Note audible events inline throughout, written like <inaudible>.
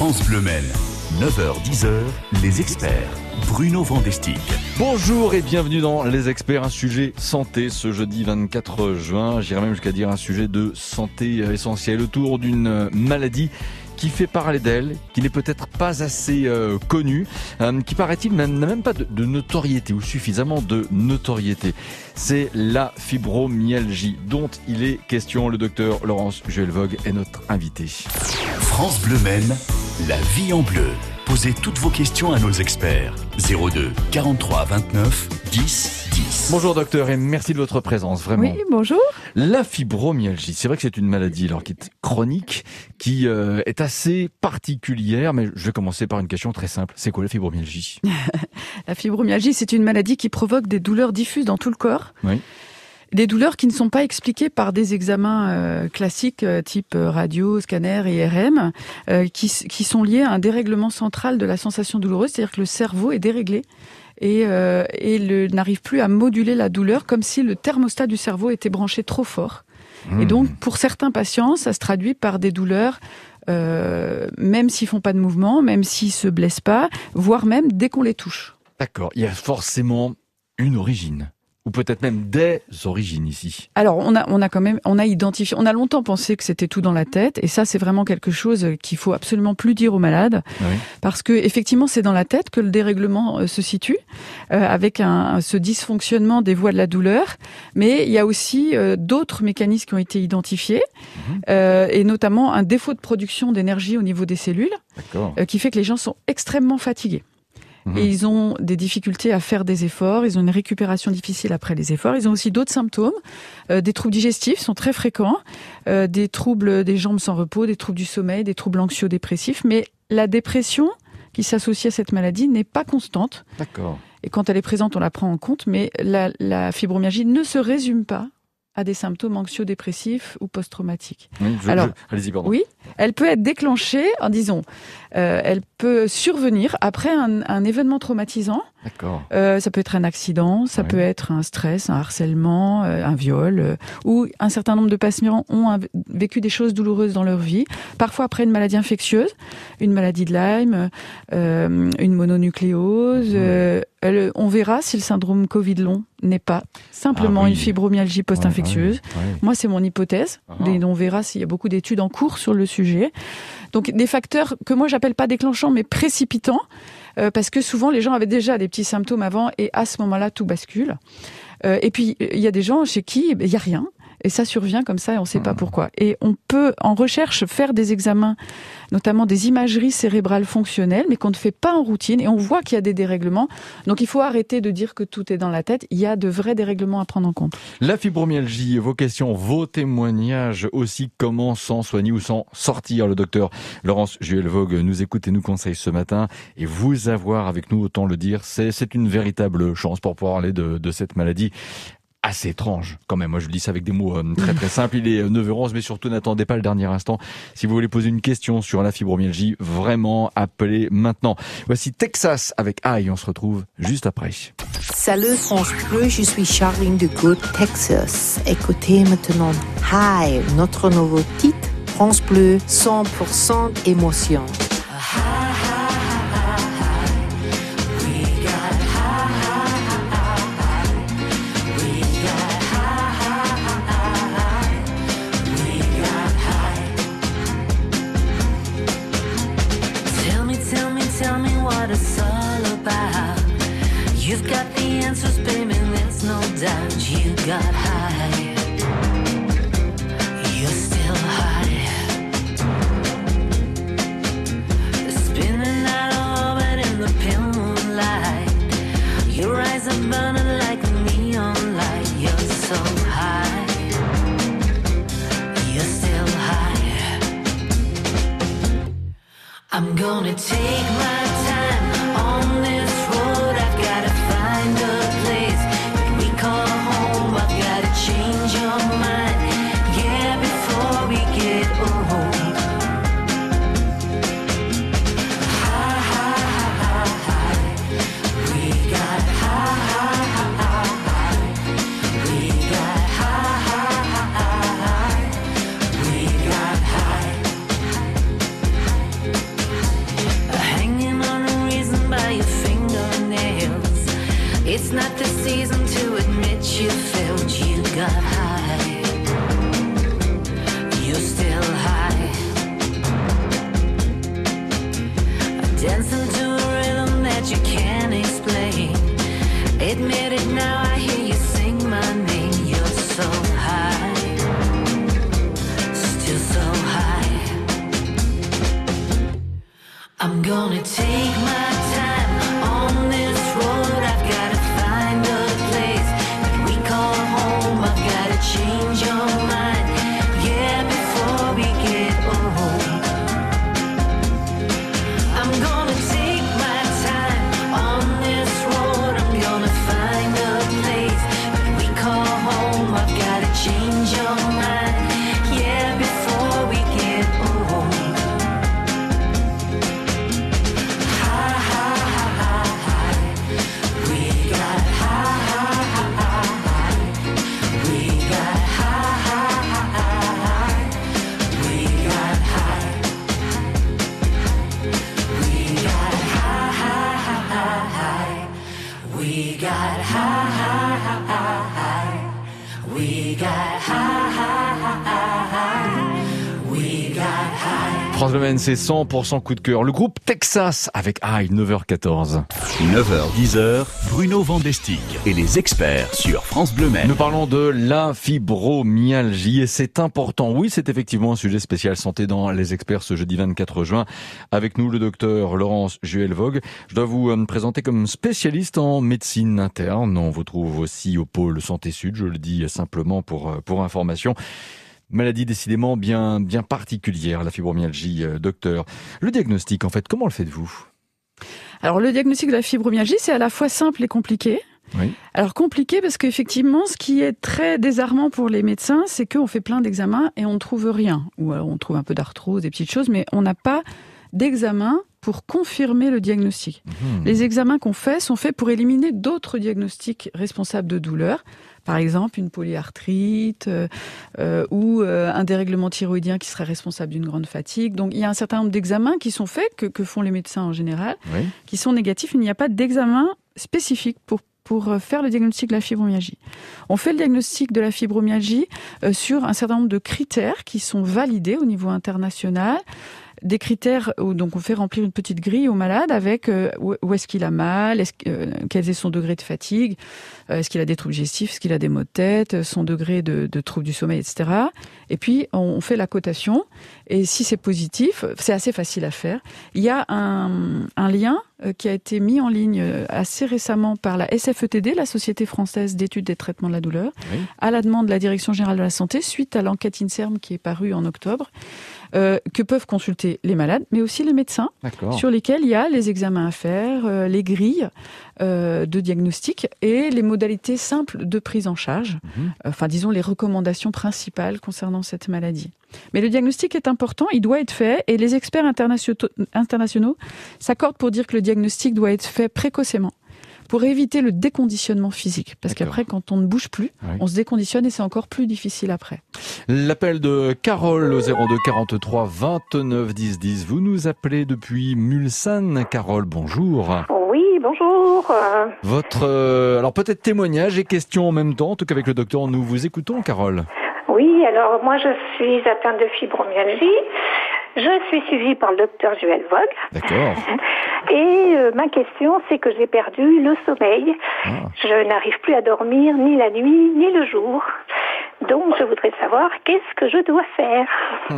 France Bleu Maine. 9h-10h, les experts. Bruno Vandestick. Bonjour et bienvenue dans Les Experts, un sujet santé ce jeudi 24 juin. J'irais même jusqu'à dire un sujet de santé essentiel autour d'une maladie qui fait parler d'elle, qui n'est peut-être pas assez euh, connue, euh, qui paraît-il n'a même pas de, de, notoriété ou suffisamment de notoriété. C'est la fibromyalgie dont il est question. Le docteur Laurence Juelvogue est notre invité. France Bleu Maine, la vie en bleu. Posez toutes vos questions à nos experts. 02 43 29 10 10. Bonjour docteur et merci de votre présence, vraiment. Oui, bonjour. La fibromyalgie, c'est vrai que c'est une maladie alors qui est chronique, qui euh, est assez particulière, mais je vais commencer par une question très simple. C'est quoi la fibromyalgie? <laughs> La fibromyalgie, c'est une maladie qui provoque des douleurs diffuses dans tout le corps. Oui. Des douleurs qui ne sont pas expliquées par des examens euh, classiques euh, type radio, scanner, IRM, euh, qui, qui, sont liés à un dérèglement central de la sensation douloureuse, c'est-à-dire que le cerveau est déréglé et, euh, et n'arrive plus à moduler la douleur comme si le thermostat du cerveau était branché trop fort. Mmh. Et donc, pour certains patients, ça se traduit par des douleurs euh, même s'ils font pas de mouvement, même s'ils se blessent pas, voire même dès qu'on les touche. D'accord, il y a forcément une origine ou peut-être même des origines ici. Alors on a on a quand même on a identifié on a longtemps pensé que c'était tout dans la tête et ça c'est vraiment quelque chose qu'il faut absolument plus dire aux malades oui. parce que effectivement c'est dans la tête que le dérèglement euh, se situe euh, avec un ce dysfonctionnement des voies de la douleur mais il y a aussi euh, d'autres mécanismes qui ont été identifiés Mhm. euh, et notamment un défaut de production d'énergie au niveau des cellules qui fait que les gens sont extrêmement fatigués. Mhm. Et ils ont des difficultés à faire des efforts, ils ont une récupération difficile après les efforts, ils ont aussi d'autres symptômes, euh, des troubles digestifs sont très fréquents, euh, des troubles des jambes sans repos, des troubles du sommeil, des troubles anxio-dépressifs, mais la dépression qui s'associe à cette maladie n'est pas constante. D'accord. Et quand elle est présente, on la prend en compte, mais la, la fibromyalgie ne se résume pas à des symptômes anxio-dépressifs ou post-traumatiques. Oui, Alors, je- allez-y, pardon. Oui, elle peut être déclenchée, en disons, euh, elle peut survenir après un, un événement traumatisant. D'accord. Euh, ça peut être un accident, ça peut être un stress, un harcèlement, euh, un viol, ou un certain nombre de patients ont un- vécu des choses douloureuses dans leur vie. Parfois après une maladie infectieuse, une maladie de Lyme, une mononucléose. Euh, on verra si le syndrome Covid long n'est pas simplement Ah oui. une fibromyalgie post-infectieuse. Ouais, ouais, ouais. Moi, c'est mon hypothèse. Ah. Et on verra s'il y a beaucoup d'études en cours sur le sujet. Donc, des facteurs que moi, j'appelle pas déclenchants, mais précipitants, euh, parce que souvent, les gens avaient déjà des petits symptômes avant, et à ce moment-là, tout bascule. Euh, et puis, il y a des gens chez qui il y a rien. Et ça survient comme ça et on ne sait pas Mhm. pourquoi. Et on peut, en recherche, faire des examens, notamment des imageries cérébrales fonctionnelles, mais qu'on ne fait pas en routine. Et on voit qu'il y a des dérèglements. Donc il faut arrêter de dire que tout est dans la tête. Il y a de vrais dérèglements à prendre en compte. La fibromyalgie, vos questions, vos témoignages aussi, comment s'en soigner ou s'en sortir. Le docteur Laurence Juelvogue nous écoute et nous conseille ce matin. Et vous avoir avec nous, autant le dire, c'est c'est une véritable chance pour pouvoir parler de, de cette maladie assez étrange quand même. Moi je le dis ça avec des mots euh, très très simples. Il est euh, 9h11 mais surtout n'attendez pas le dernier instant. Si vous voulez poser une question sur la fibromyalgie, vraiment appelez maintenant. Voici Texas avec Aïe, on se retrouve juste après. Salut France Bleu, je suis Charline de Good, Texas. Écoutez maintenant Hi, notre nouveau titre, France Bleu, 100% émotion. Tell You've got the answers, baby, there's no doubt. You got high. Now, France Bleu c'est 100% coup de cœur. Le groupe Texas avec High, 9h14. 9h, 10h, Bruno Vandestick et les experts sur France Bleu. Nous parlons de la fibromyalgie et c'est important. Oui, c'est effectivement un sujet spécial santé dans les experts ce jeudi 24 juin. Avec nous, le docteur Laurence Juel-Vogue. Je dois vous euh, présenter comme spécialiste en médecine interne. On vous trouve aussi au pôle Santé Sud, je le dis simplement pour, euh, pour information. Maladie décidément bien, bien particulière, la fibromyalgie, euh, docteur. Le diagnostic, en fait, comment le faites-vous? Alors le diagnostic de la fibromyalgie, c'est à la fois simple et compliqué. Oui. Alors compliqué parce qu'effectivement, ce qui est très désarmant pour les médecins, c'est qu'on fait plein d'examens et on ne trouve rien. Ou alors on trouve un peu d'arthrose, des petites choses, mais on n'a pas d'examen pour confirmer le diagnostic. Mhm. Les examens qu'on fait sont faits pour éliminer d'autres diagnostics responsables de douleur. Par exemple, une polyarthrite euh, euh, ou euh, un dérèglement thyroïdien qui serait responsable d'une grande fatigue. Donc, il y a un certain nombre d'examens qui sont faits, que, que font les médecins en général, Oui. qui sont négatifs. Il n'y a pas d'examen spécifique pour pour faire le diagnostic de la fibromyalgie. On fait le diagnostic de la fibromyalgie sur un certain nombre de critères qui sont validés au niveau international. Des critères où donc on fait remplir une petite grille au malade avec euh, où est-ce qu'il a mal, que- euh, quel est son degré de fatigue, euh, est-ce qu'il a des troubles digestifs, est-ce qu'il a des maux de tête, euh, son degré de, troubles du sommeil, etc. Et puis on, fait la cotation. Et si c'est positif, c'est assez facile à faire. Il y a un, lien qui a été mis en ligne euh, assez récemment par la SFETD, la Société française d'études des traitements de la douleur, Oui. à la demande de la Direction générale de la santé, suite à l'enquête INSERM qui est parue en octobre, euh, que peuvent consulter les malades, mais aussi les médecins, sur lesquels il y a les examens à faire, euh, les grilles euh, de diagnostic et les modalités simples de prise en charge, Mhm. enfin disons les recommandations principales concernant cette maladie. Mais le diagnostic est important, il doit être fait et les experts internationaux, s'accordent pour dire que le diagnostic doit être fait précocement pour éviter le déconditionnement physique. Parce qu'après, quand on ne bouge plus, Oui. on se déconditionne et c'est encore plus difficile après. L'appel de Carole au 02 43 29 10 10. Vous nous appelez depuis Mulsanne. Carole, bonjour. Oui, bonjour. Votre, euh, alors peut-être témoignage et question en même temps. En tout cas avec le docteur, nous vous écoutons, Carole. Oui, alors moi je suis atteinte de fibromyalgie. Je suis suivie par le docteur Joël Vogue. D'accord. <laughs> Et euh, ma question, c'est que j'ai perdu le sommeil. Ah. Je n'arrive plus à dormir ni la nuit ni le jour. Donc je voudrais savoir qu'est-ce que je dois faire? <laughs>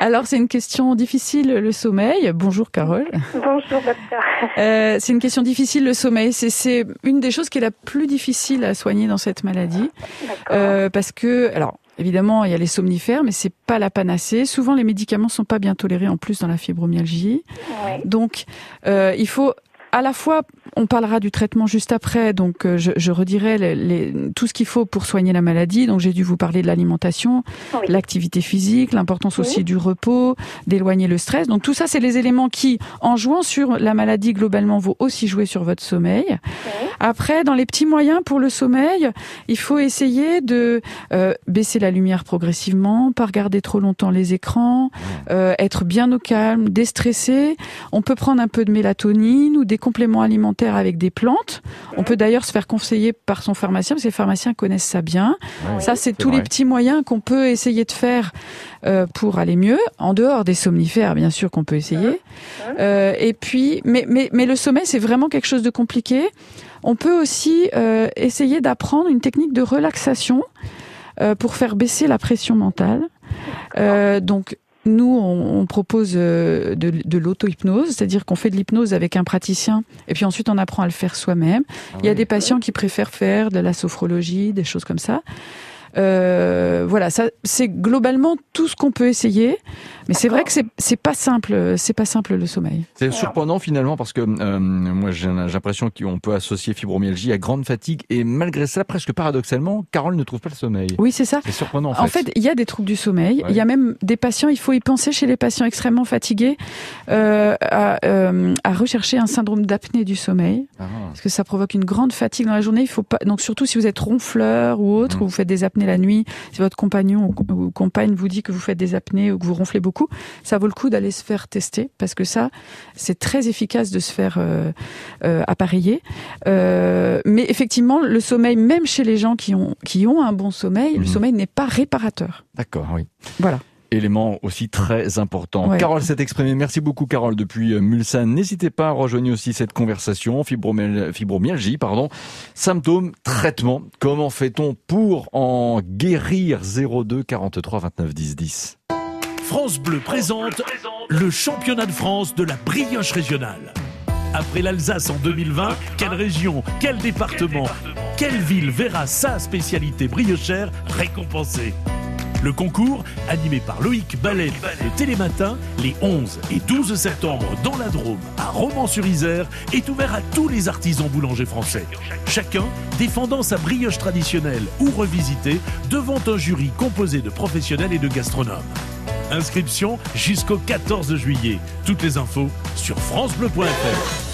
Alors, c'est une question difficile, le sommeil. Bonjour, Carole. Bonjour docteur. Euh, c'est une question difficile, le sommeil. C'est, c'est une des choses qui est la plus difficile à soigner dans cette maladie. D'accord. Euh, parce que, alors, évidemment, il y a les somnifères, mais c'est pas la panacée. Souvent, les médicaments sont pas bien tolérés en plus dans la fibromyalgie. Ouais. Donc, euh, il faut à la fois, on parlera du traitement juste après, donc euh, je, je redirai les, les- tout ce qu'il faut pour soigner la maladie. Donc j'ai dû vous parler de l'alimentation, Oui. l'activité physique, l'importance aussi Oui. du repos, d'éloigner le stress. Donc tout ça, c'est les éléments qui, en jouant sur la maladie globalement, vont aussi jouer sur votre sommeil. Oui. Après, dans les petits moyens pour le sommeil, il faut essayer de euh, baisser la lumière progressivement, pas regarder trop longtemps les écrans, euh, être bien au calme, déstresser. On peut prendre un peu de mélatonine ou des compléments alimentaires avec des plantes. On peut d'ailleurs se faire conseiller par son pharmacien, parce que les pharmaciens connaissent ça bien. Ouais, Ça, c'est tous vrai. les petits moyens qu'on peut essayer de faire euh, pour aller mieux, en dehors des somnifères, bien sûr, qu'on peut essayer. Euh, et puis, mais, mais, mais le sommeil, c'est vraiment quelque chose de compliqué. On peut aussi euh, essayer d'apprendre une technique de relaxation euh, pour faire baisser la pression mentale. Euh, donc, nous, on, on propose euh, de, de l'auto-hypnose, c'est-à-dire qu'on fait de l'hypnose avec un praticien, et puis ensuite on apprend à le faire soi-même. Il y a des patients qui préfèrent faire de la sophrologie, des choses comme ça. Euh, voilà, ça c'est globalement tout ce qu'on peut essayer, mais c'est vrai que c'est c'est pas simple, c'est pas simple le sommeil. C'est surprenant finalement parce que euh, moi j'ai l'impression qu'on peut associer fibromyalgie à grande fatigue et malgré ça, presque paradoxalement, Carole ne trouve pas le sommeil. Oui, c'est ça. C'est surprenant en fait. En fait, il y a des troubles du sommeil. Ouais. Il y a même des patients, il faut y penser chez les patients extrêmement fatigués, euh, à, à rechercher un syndrome d'apnée du sommeil, Ah. parce que ça provoque une grande fatigue dans la journée. Il faut pas, donc surtout si vous êtes ronfleur ou autre, Mhm. ou vous faites des apnées la nuit, si votre compagnon ou, ou compagne vous dit que vous faites des apnées ou que vous ronflez beaucoup, ça vaut le coup d'aller se faire tester, parce que ça, c'est très efficace de se faire euh, euh, appareiller. Euh, mais effectivement, le sommeil, même chez les gens qui ont qui ont un bon sommeil, Mhm. le sommeil n'est pas réparateur. D'accord, oui. Voilà. Élément aussi très important. Ouais. Carole s'est exprimée. Merci beaucoup, Carole, depuis euh, Mulsanne. N'hésitez pas à rejoindre aussi cette conversation. Fibromyal- fibromyalgie, pardon. Symptômes, traitement. Comment fait-on pour en guérir? 02 43 29 10 10 France Bleu présente le championnat de France de la brioche régionale. Après l'Alsace en 2020, quelle région, quel département, quelle ville verra sa spécialité briochère récompensée? Le concours, animé par Loïc Ballet de Télématin, les 11 et 12 septembre dans la Drôme, à Romans-sur-Isère, est ouvert à tous les artisans boulangers français. Chacun défendant sa brioche traditionnelle ou revisitée devant un jury composé de professionnels et de gastronomes. Inscription jusqu'au 14 juillet. Toutes les infos sur francebleu.fr.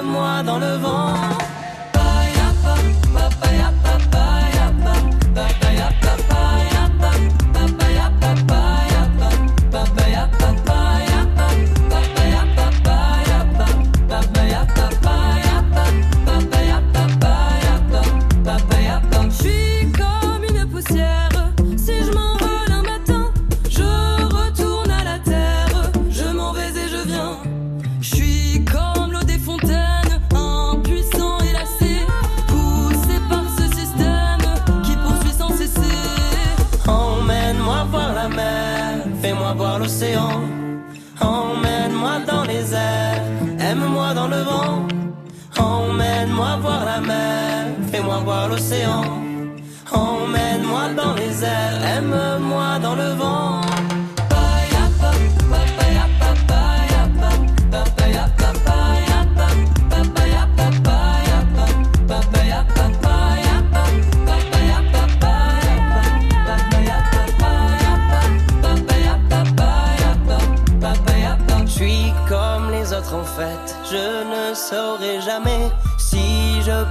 Emmène-moi voir la mer, fais-moi voir l'océan. Emmène-moi dans les airs, aime-moi dans le vent.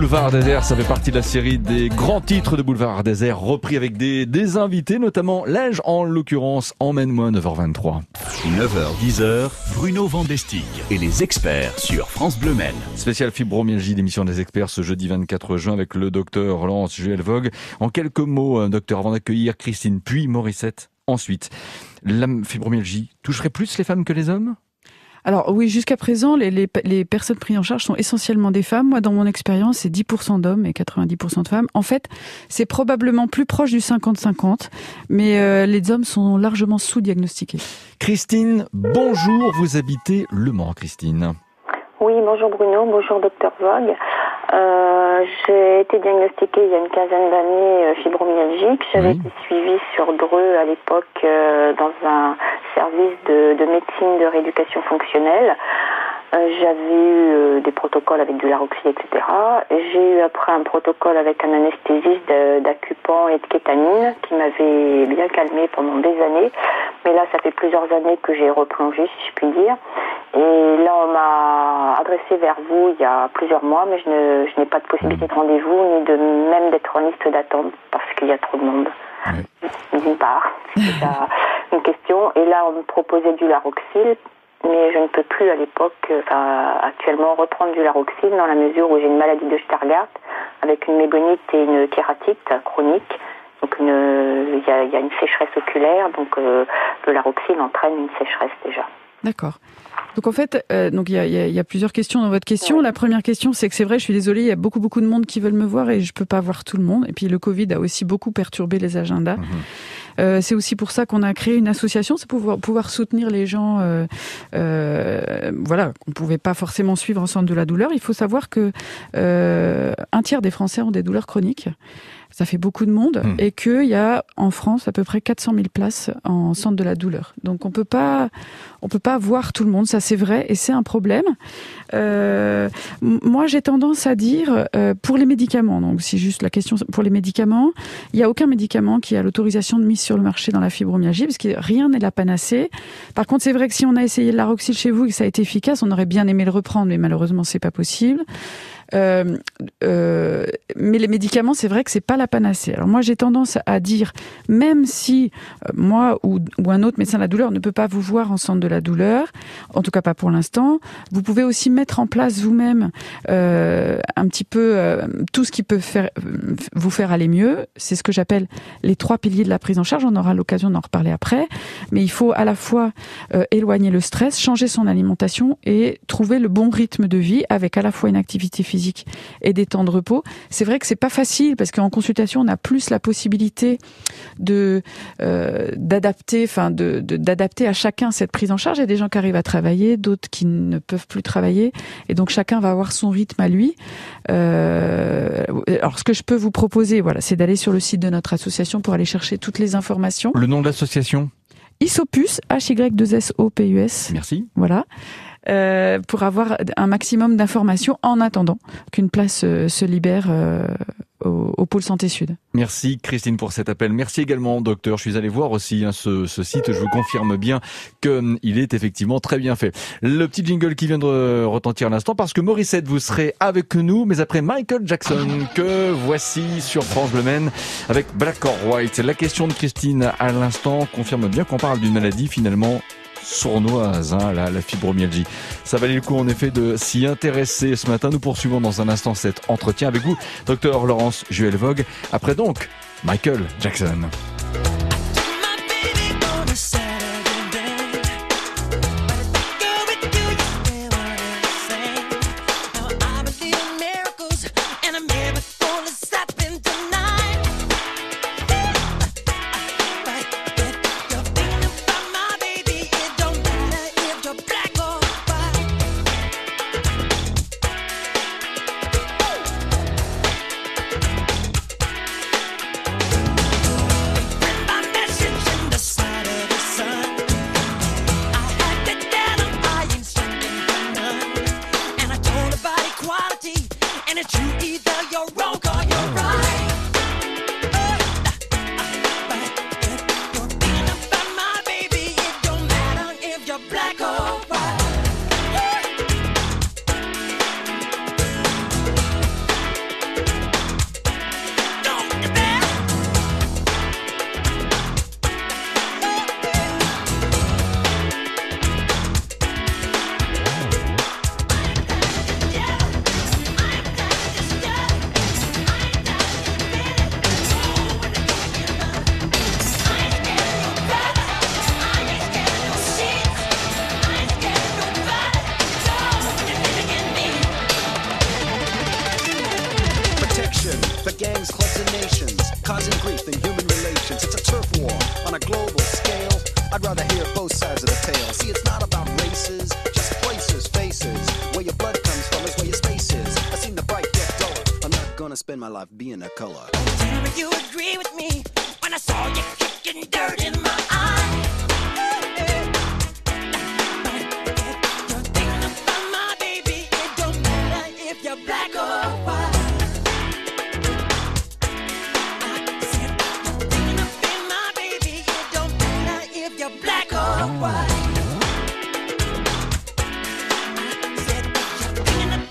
Boulevard Désert, ça fait partie de la série des grands titres de Boulevard Désert, repris avec des, des invités, notamment Lège en l'occurrence, emmène-moi 9h23. 9h, 10h, Bruno Vandestick et les experts sur France Bleu Maine. Spécial fibromyalgie d'émission des experts ce jeudi 24 juin avec le docteur Laurence Juel Vogue. En quelques mots, un docteur, avant d'accueillir Christine puis Morissette. Ensuite, la fibromyalgie toucherait plus les femmes que les hommes? Alors oui, jusqu'à présent, les, les, les personnes prises en charge sont essentiellement des femmes. Moi, dans mon expérience, c'est 10% d'hommes et 90% de femmes. En fait, c'est probablement plus proche du 50-50, mais euh, les hommes sont largement sous-diagnostiqués. Christine, bonjour, vous habitez Le Mans, Christine. Oui, bonjour Bruno, bonjour docteur Vogue. Euh, j'ai été diagnostiquée il y a une quinzaine d'années euh, fibromyalgique. J'avais Oui. été suivie sur Dreux à l'époque euh, dans un de médecine de rééducation fonctionnelle. Euh, J'avais eu euh, des protocoles avec du Laroxy, etc. Et J'ai eu après un protocole avec un anesthésiste d'acupant et de kétamine qui m'avait bien calmé pendant des années. Mais là, ça fait plusieurs années que j'ai replongé, si je puis dire. Et là, on m'a adressé vers vous il y a plusieurs mois, mais je ne- je n'ai pas de possibilité de rendez-vous, ni de même d'être en liste d'attente, parce qu'il y a trop de monde. D'une part, <laughs> c'est une question. Et là, on me proposait du Laroxyl, mais je ne peux plus à l'époque, euh, enfin actuellement, reprendre du Laroxyl dans la mesure où j'ai une maladie de Stargardt avec une mégonite et une kératite chronique. Donc il y, a, il y a une sécheresse oculaire, donc euh, le Laroxyl entraîne une sécheresse déjà. D'accord. Donc en fait, euh, donc il y a, il y a- il y a plusieurs questions dans votre question. La première question, c'est que c'est vrai, je suis désolée, il y a beaucoup beaucoup de monde qui veulent me voir et je peux pas voir tout le monde. Et puis le Covid a aussi beaucoup perturbé les agendas. Euh, c'est aussi pour ça qu'on a créé une association, c'est pour pouvoir, soutenir les gens. Euh, euh, voilà, qu'on pouvait pas forcément suivre en centre de la douleur. Il faut savoir que euh, un tiers des Français ont des douleurs chroniques. Ça fait beaucoup de monde Hmm. et qu'il y a en France à peu près 400 000 places en centre de la douleur. Donc on peut pas, on peut pas voir tout le monde, ça c'est vrai et c'est un problème. Euh, moi j'ai tendance à dire euh, pour les médicaments, donc si juste la question pour les médicaments, il y a aucun médicament qui a l'autorisation de mise sur le marché dans la fibromyalgie parce que rien n'est la panacée. Par contre c'est vrai que si on a essayé le Laroxyl chez vous et que ça a été efficace, on aurait bien aimé le reprendre, mais malheureusement c'est pas possible. Euh, euh, mais les médicaments, c'est vrai que c'est pas la panacée. Alors moi, j'ai tendance à dire, même si euh, moi ou, un autre médecin de la douleur ne peut pas vous voir en centre de la douleur, en tout cas pas pour l'instant, vous pouvez aussi mettre en place vous-même un petit peu tout ce qui peut vous faire aller mieux. C'est ce que j'appelle les trois piliers de la prise en charge. On aura l'occasion d'en reparler après. Mais il faut à la fois éloigner le stress, changer son alimentation et trouver le bon rythme de vie avec à la fois une activité physique et des temps de repos. C'est vrai que c'est pas facile parce qu'en consultation, on a plus la possibilité de euh, d'adapter, enfin de de- d'adapter à chacun cette prise en charge. Il y a des gens qui arrivent à travailler, d'autres qui ne peuvent plus travailler, et donc chacun va avoir son rythme à lui. Euh, alors, ce que je peux vous proposer, voilà, c'est d'aller sur le site de notre association pour aller chercher toutes les informations. Le nom de l'association? Isopus, H-Y-2-S-O-P-U-S. Merci. Voilà. Euh, pour avoir un maximum d'informations en attendant qu'une place euh, se libère euh, au, pôle santé sud. Merci Christine pour cet appel. Merci également docteur. Je suis allé voir aussi hein, ce, site. Je vous confirme bien qu'il est effectivement très bien fait. Le petit jingle qui vient de retentir à l'instant parce que Morissette vous serez avec nous, mais après Michael Jackson que voici sur France Bleu Maine avec Black or White. La question de Christine à l'instant confirme bien qu'on parle d'une maladie finalement sournoise, hein, la, fibromyalgie. Ça valait le coup en effet de s'y intéresser ce matin. Nous poursuivons dans un instant cet entretien avec vous, docteur Laurence Juel Vogue. Après donc, Michael Jackson. Black or white.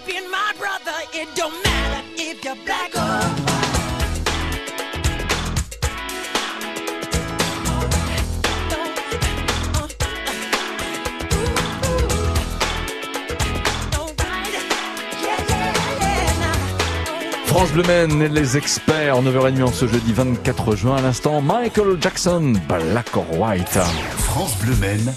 About my brother. It don't matter if you're black or. France Bleu et les experts, 9h30 en ce jeudi 24 juin à l'instant, Michael Jackson, Black or White. France Bleu Maine,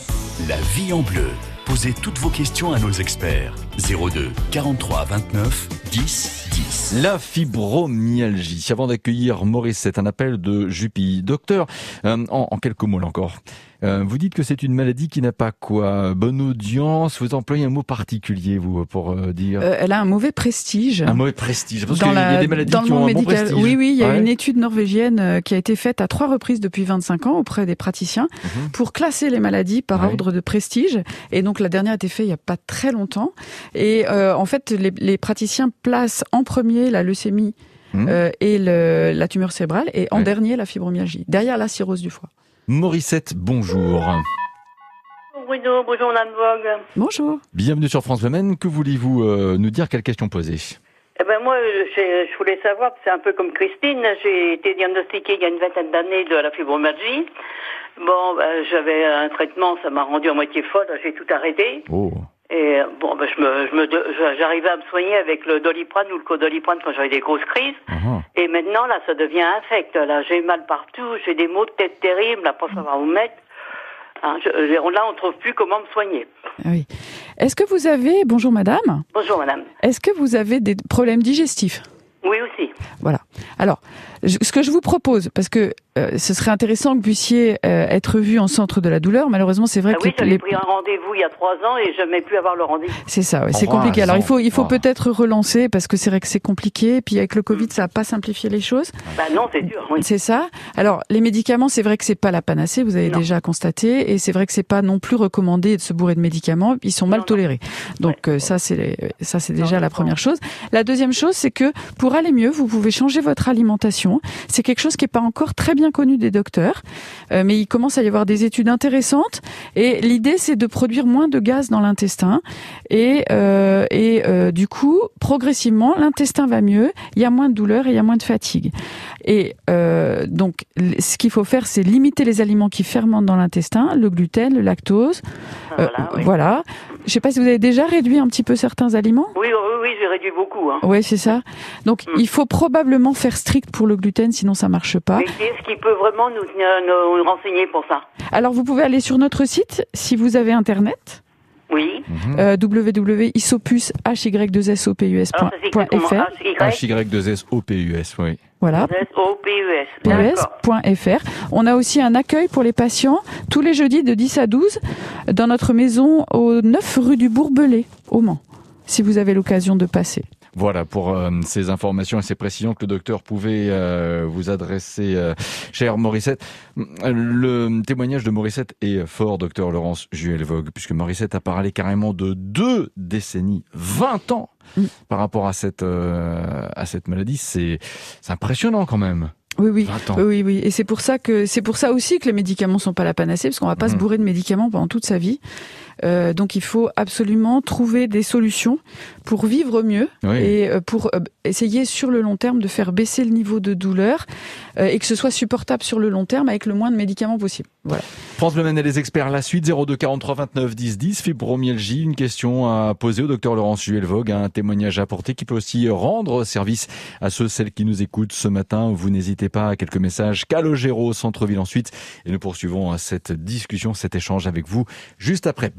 la vie en bleu. Posez toutes vos questions à nos experts. 02 43 29 10 10. La fibromyalgie. Avant d'accueillir Maurice, c'est un appel de Juppie. Docteur, euh, en, en quelques mots là encore, euh, vous dites que c'est une maladie qui n'a pas quoi Bonne audience Vous employez un mot particulier, vous, pour euh, dire Euh, elle a un mauvais prestige. Un mauvais prestige. Parce Dans qu'il y a des maladies dans le qui ont monde un bon médical. prestige. Oui, oui, il y a Ouais. une étude norvégienne qui a été faite à trois reprises depuis 25 ans auprès des praticiens Mhm. pour classer les maladies par Ouais. ordre de prestige. Et donc la dernière a été faite il y a pas très longtemps. Et en fait, les, les praticiens placent en premier la leucémie Mhm. euh, et le- la tumeur cérébrale, et en Ouais. dernier la fibromyalgie, derrière la cirrhose du foie. Morissette, bonjour. Bruno, bonjour Madame Vogue. Bonjour. Bienvenue sur France Le Maine. Que voulez-vous euh, nous dire? Quelle question poser? Eh ben moi, je, je voulais savoir, c'est un peu comme Christine, j'ai été diagnostiquée il y a une vingtaine d'années de la fibromyalgie. Bon, ben, j'avais un traitement, ça m'a rendu à moitié folle, j'ai tout arrêté. Oh. Et bon, ben, je me, je me, je- j'arrivais à me soigner avec le doliprane ou le codoliprane quand j'avais des grosses crises. Et maintenant, là, ça devient infect. Là, j'ai mal partout, j'ai des maux de tête terribles, là, pas savoir où mettre. Hein, je- là, on trouve plus comment me soigner. Ah oui. Est-ce que vous avez, bonjour madame, Bonjour Madame. est-ce que vous avez des problèmes digestifs? Oui aussi. Voilà. Alors, ce que je vous propose, parce que euh, ce serait intéressant que vous puissiez euh, être vu en centre de la douleur. Malheureusement, c'est vrai Ah que oui, les- pris un rendez-vous il y a trois ans et je n'aimais plus avoir le rendez-vous. c'est ça, ouais, c'est compliqué. Alors il faut, il faut peut-être relancer parce que c'est vrai que c'est compliqué. Puis avec le Covid, ça n'a pas simplifié les choses. Bah non, c'est dur, oui. C'est ça. Alors les médicaments, c'est vrai que c'est pas la panacée. Vous avez déjà constaté, et c'est vrai que c'est pas non plus recommandé de se bourrer de médicaments. Ils sont mal tolérés. Donc euh, ça, c'est ça, c'est déjà la première chose. La deuxième chose, c'est que pour aller mieux, vous pouvez changer votre alimentation. C'est quelque chose qui est pas encore très bien connu des docteurs, euh, mais il commence à y avoir des études intéressantes. Et l'idée, c'est de produire moins de gaz dans l'intestin, et euh, euh, du coup, progressivement, l'intestin va mieux. Il y a moins de douleur et il y a moins de fatigue. Et euh, donc, ce qu'il faut faire, c'est limiter les aliments qui fermentent dans l'intestin, le gluten, le lactose. Euh, Voilà. Je sais pas si vous avez déjà réduit un petit peu certains aliments. Oui, oui, oui, j'ai réduit beaucoup. Hein. Oui, c'est ça. Donc, il faut probablement faire strict pour le gluten, sinon ça marche pas. Mais qui est-ce qui peut vraiment nous, nous, nous renseigner pour ça Alors, vous pouvez aller sur notre site si vous avez Internet. Oui. Euh, www.isopus.hy2sopus.fr HY2SOPUS, oui. Voilà. PES.fr. On a aussi un accueil pour les patients tous les jeudis de 10 à 12 dans notre maison au 9 rue du Bourbelay, au Mans, si vous avez l'occasion de passer. Voilà pour euh, ces informations et ces précisions que le docteur pouvait euh, vous adresser, euh, cher Morissette. Le témoignage de Morissette est fort, docteur Laurence Juel-Vogue, puisque Morissette a parlé carrément de deux décennies, 20 ans par rapport à cette, euh, à cette maladie. C'est impressionnant quand même. Oui, oui, 20 ans. oui, oui. Et c'est pour ça que c'est pour ça aussi que les médicaments sont pas la panacée, parce qu'on va pas se Mhm. bourrer de médicaments pendant toute sa vie. Euh, donc il faut absolument trouver des solutions pour vivre mieux Oui. et euh, pour euh, essayer sur le long terme de faire baisser le niveau de douleur euh, et que ce soit supportable sur le long terme avec le moins de médicaments possible. Voilà. France Le Maine et les experts, la suite 02 43 29 10 10, fibromyalgie, une question à poser au docteur Laurence Juel-Vogue, un témoignage à apporter qui peut aussi rendre service à ceux, celles qui nous écoutent ce matin. Vous n'hésitez pas à quelques messages Calogero, centre-ville ensuite. Et nous poursuivons cette discussion, cet échange avec vous juste après.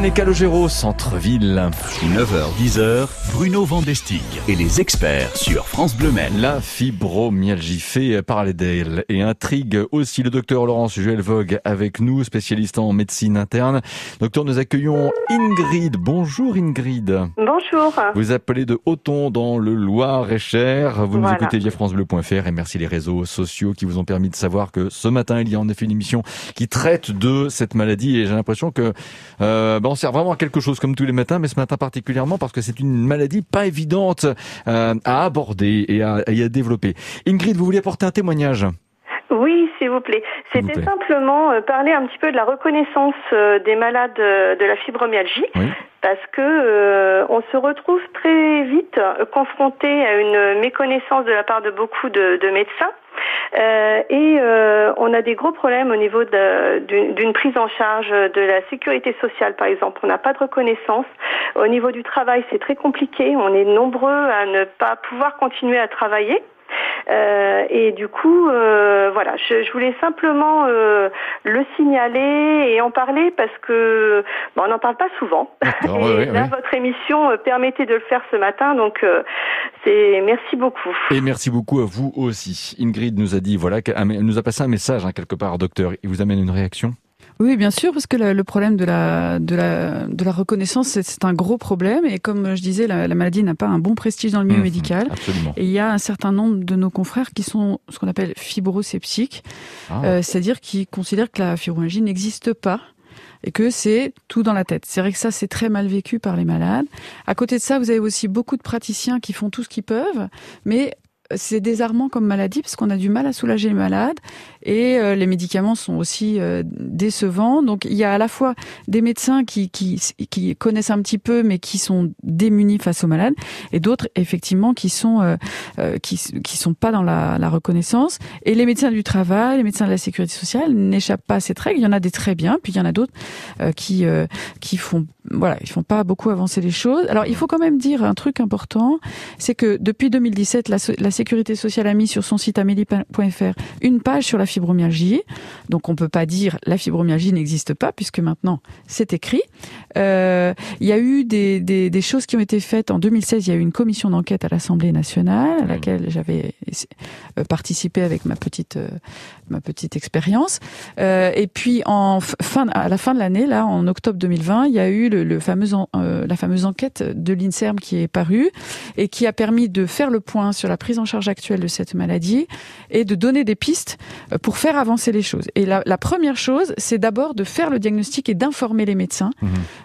Maine et Calogero, centre-ville. 9h, 10h, Bruno Vandestig et les experts sur France Bleu Maine. La fibromyalgie fait parler d'elle et intrigue aussi le docteur Laurence Joël Vogue avec nous, spécialiste en médecine interne. Docteur, nous accueillons Ingrid. Bonjour Ingrid. Bonjour. Vous appelez de Auton dans le Loir-et-Cher. Vous nous Voilà. écoutez via francebleu.fr et merci les réseaux sociaux qui vous ont permis de savoir que ce matin, il y a en effet une émission qui traite de cette maladie et j'ai l'impression que euh, ben, on sert vraiment à quelque chose comme tous les matins, mais ce matin particulièrement parce que c'est une maladie pas évidente euh, à aborder et à, et à développer. Ingrid, vous vouliez apporter un témoignage? Oui, s'il vous plaît. C'était simplement euh, parler un petit peu de la reconnaissance euh, des malades euh, de la fibromyalgie. Parce que euh, on se retrouve très vite confronté à une méconnaissance de la part de beaucoup de, de médecins. Euh, et euh, on a des gros problèmes au niveau d'une prise en charge de la sécurité sociale, par exemple. On n'a pas de reconnaissance. Au niveau du travail, c'est très compliqué. On est nombreux à ne pas pouvoir continuer à travailler. Euh, et du coup, euh, voilà, je, je voulais simplement euh, le signaler et en parler parce que bon, on n'en parle pas souvent. Et <laughs> là, votre émission euh, permettait de le faire ce matin, donc euh, c'est merci beaucoup. Et merci beaucoup à vous aussi. Ingrid nous a dit, voilà, nous a passé un message hein, quelque part, docteur. Il vous amène une réaction? Oui, bien sûr, parce que le, problème de la, de la, de la reconnaissance, c'est- un gros problème. Et comme je disais, la, la maladie n'a pas un bon prestige dans le milieu Mhm, médical. absolument. Et il y a un certain nombre de nos confrères qui sont ce qu'on appelle fibrosceptiques, Ah. euh, c'est-à-dire qui considèrent que la fibromyalgie n'existe pas et que c'est tout dans la tête. C'est vrai que ça, c'est très mal vécu par les malades. À côté de ça, vous avez aussi beaucoup de praticiens qui font tout ce qu'ils peuvent, mais c'est désarmant comme maladie parce qu'on a du mal à soulager les malades et euh, les médicaments sont aussi euh, décevants. Donc il y a à la fois des médecins qui, qui, qui connaissent un petit peu mais qui sont démunis face aux malades et d'autres effectivement qui sont euh, euh, qui, qui sont pas dans la, reconnaissance. Et les médecins du travail, les médecins de la sécurité sociale n'échappent pas à cette règle. Il y en a des très bien, puis il y en a d'autres qui qui font voilà, ils font pas beaucoup avancer les choses. Alors il faut quand même dire un truc important, c'est que depuis 2017, la, la sécurité sociale a mis sur son site amélie.fr une page sur la fibromyalgie. Donc on peut pas dire la fibromyalgie n'existe pas puisque maintenant c'est écrit. Euh, il y a eu des, des, des choses qui ont été faites en 2016. Il y a eu une commission d'enquête à l'Assemblée nationale à laquelle j'avais euh, participé avec ma petite euh, ma petite expérience. Euh, et puis en f- fin à la fin de l'année, là en octobre 2020, il y a eu le, le fameux en- la fameuse enquête de l'Inserm qui est parue et qui a permis de faire le point sur la prise en charge actuelle de cette maladie et de donner des pistes euh, pour faire avancer les choses. Et la, la première chose, c'est d'abord de faire le diagnostic et d'informer les médecins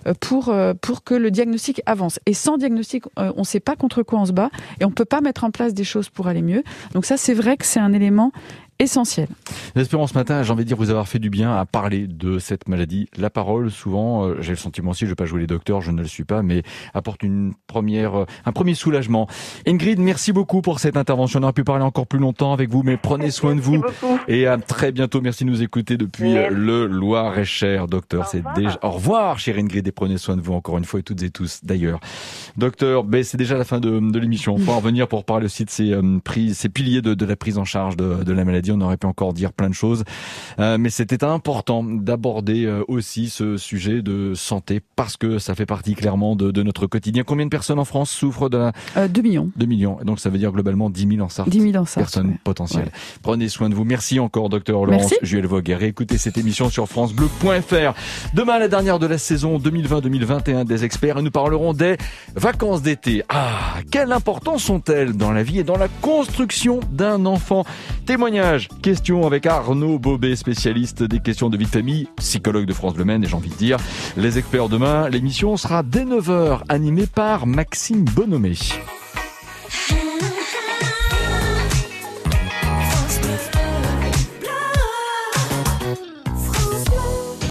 euh, pour euh, pour que le diagnostic avance. Et sans diagnostic, on ne sait pas contre quoi on se bat et on peut pas mettre en place des choses pour aller mieux. Donc ça, c'est vrai que c'est un élément essentiel. J'espère ce matin, j'ai envie de dire vous avoir fait du bien à parler de cette maladie. La parole, souvent, euh, j'ai le sentiment aussi, je vais pas jouer les docteurs, je ne le suis pas, mais apporte une première, euh, un premier soulagement. Ingrid, merci beaucoup pour cette intervention. On aurait pu parler encore plus longtemps avec vous, mais prenez <laughs> soin de vous. Et à très bientôt. Merci de nous écouter depuis Merci. le Loir-et-Cher, docteur. C'est déjà, au revoir, chère Ingrid, et prenez soin de vous encore une fois et toutes et tous, d'ailleurs. Docteur, ben, c'est déjà la fin de, de l'émission. On va en <laughs> revenir pour parler aussi de ces, euh, prises, ces piliers de, de la prise en charge de, de la maladie. On aurait pu encore dire plein de choses. Euh, mais c'était important d'aborder euh, aussi ce sujet de santé parce que ça fait partie clairement de, de notre quotidien. Combien de personnes en France souffrent de la... Euh, 2 millions. 2 millions. Donc ça veut dire globalement 10 000 en Sarthe. 10 000 en Sarthe, Personnes ouais. potentielles. Prenez soin de vous. Merci encore, docteur Laurence. Juel Vogue. Et réécoutez cette émission sur francebleu.fr. Demain, la dernière de la saison 2020-2021 des experts et nous parlerons des vacances d'été. Ah, quelle importance sont-elles dans la vie et dans la construction d'un enfant? Témoignage, question avec Arnaud Bobet, spécialiste des questions de vie de famille, psychologue de France Bleu Maine et j'ai envie de dire, les experts demain, l'émission sera dès 9h, animée par Maxime Bonhomé. Hey.